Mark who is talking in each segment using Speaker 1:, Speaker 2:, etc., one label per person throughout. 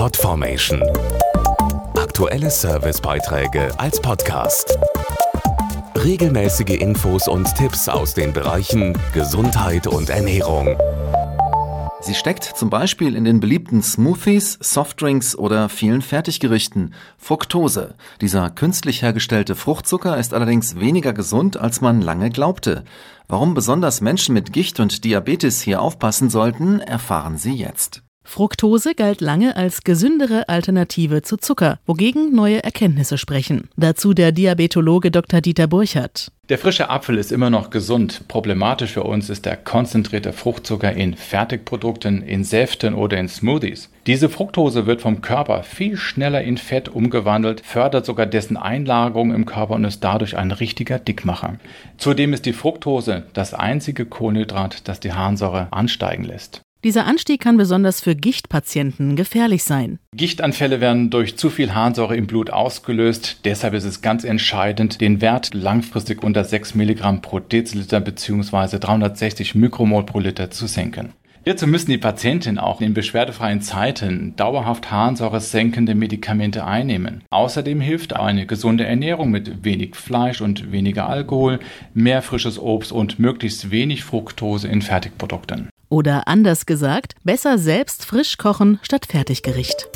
Speaker 1: Podformation. Aktuelle Servicebeiträge als Podcast. Regelmäßige Infos und Tipps aus den Bereichen Gesundheit und Ernährung.
Speaker 2: Sie steckt zum Beispiel in den beliebten Smoothies, Softdrinks oder vielen Fertiggerichten. Fructose. Dieser künstlich hergestellte Fruchtzucker ist allerdings weniger gesund, als man lange glaubte. Warum besonders Menschen mit Gicht und Diabetes hier aufpassen sollten, erfahren Sie jetzt.
Speaker 3: Fructose galt lange als gesündere Alternative zu Zucker, wogegen neue Erkenntnisse sprechen. Dazu der Diabetologe Dr. Dieter Burchardt.
Speaker 4: Der frische Apfel ist immer noch gesund. Problematisch für uns ist der konzentrierte Fruchtzucker in Fertigprodukten, in Säften oder in Smoothies. Diese Fructose wird vom Körper viel schneller in Fett umgewandelt, fördert sogar dessen Einlagerung im Körper und ist dadurch ein richtiger Dickmacher. Zudem ist die Fructose das einzige Kohlenhydrat, das die Harnsäure ansteigen lässt.
Speaker 3: Dieser Anstieg kann besonders für Gichtpatienten gefährlich sein.
Speaker 4: Gichtanfälle werden durch zu viel Harnsäure im Blut ausgelöst. Deshalb ist es ganz entscheidend, den Wert langfristig unter 6 Milligramm pro Deziliter bzw. 360 Mikromol pro Liter zu senken. Hierzu müssen die Patienten auch in beschwerdefreien Zeiten dauerhaft harnsäuresenkende Medikamente einnehmen. Außerdem hilft eine gesunde Ernährung mit wenig Fleisch und weniger Alkohol, mehr frisches Obst und möglichst wenig Fructose in Fertigprodukten.
Speaker 3: Oder anders gesagt, besser selbst frisch kochen statt Fertiggericht.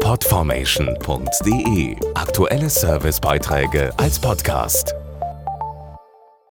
Speaker 1: Podformation.de Aktuelle Servicebeiträge als Podcast.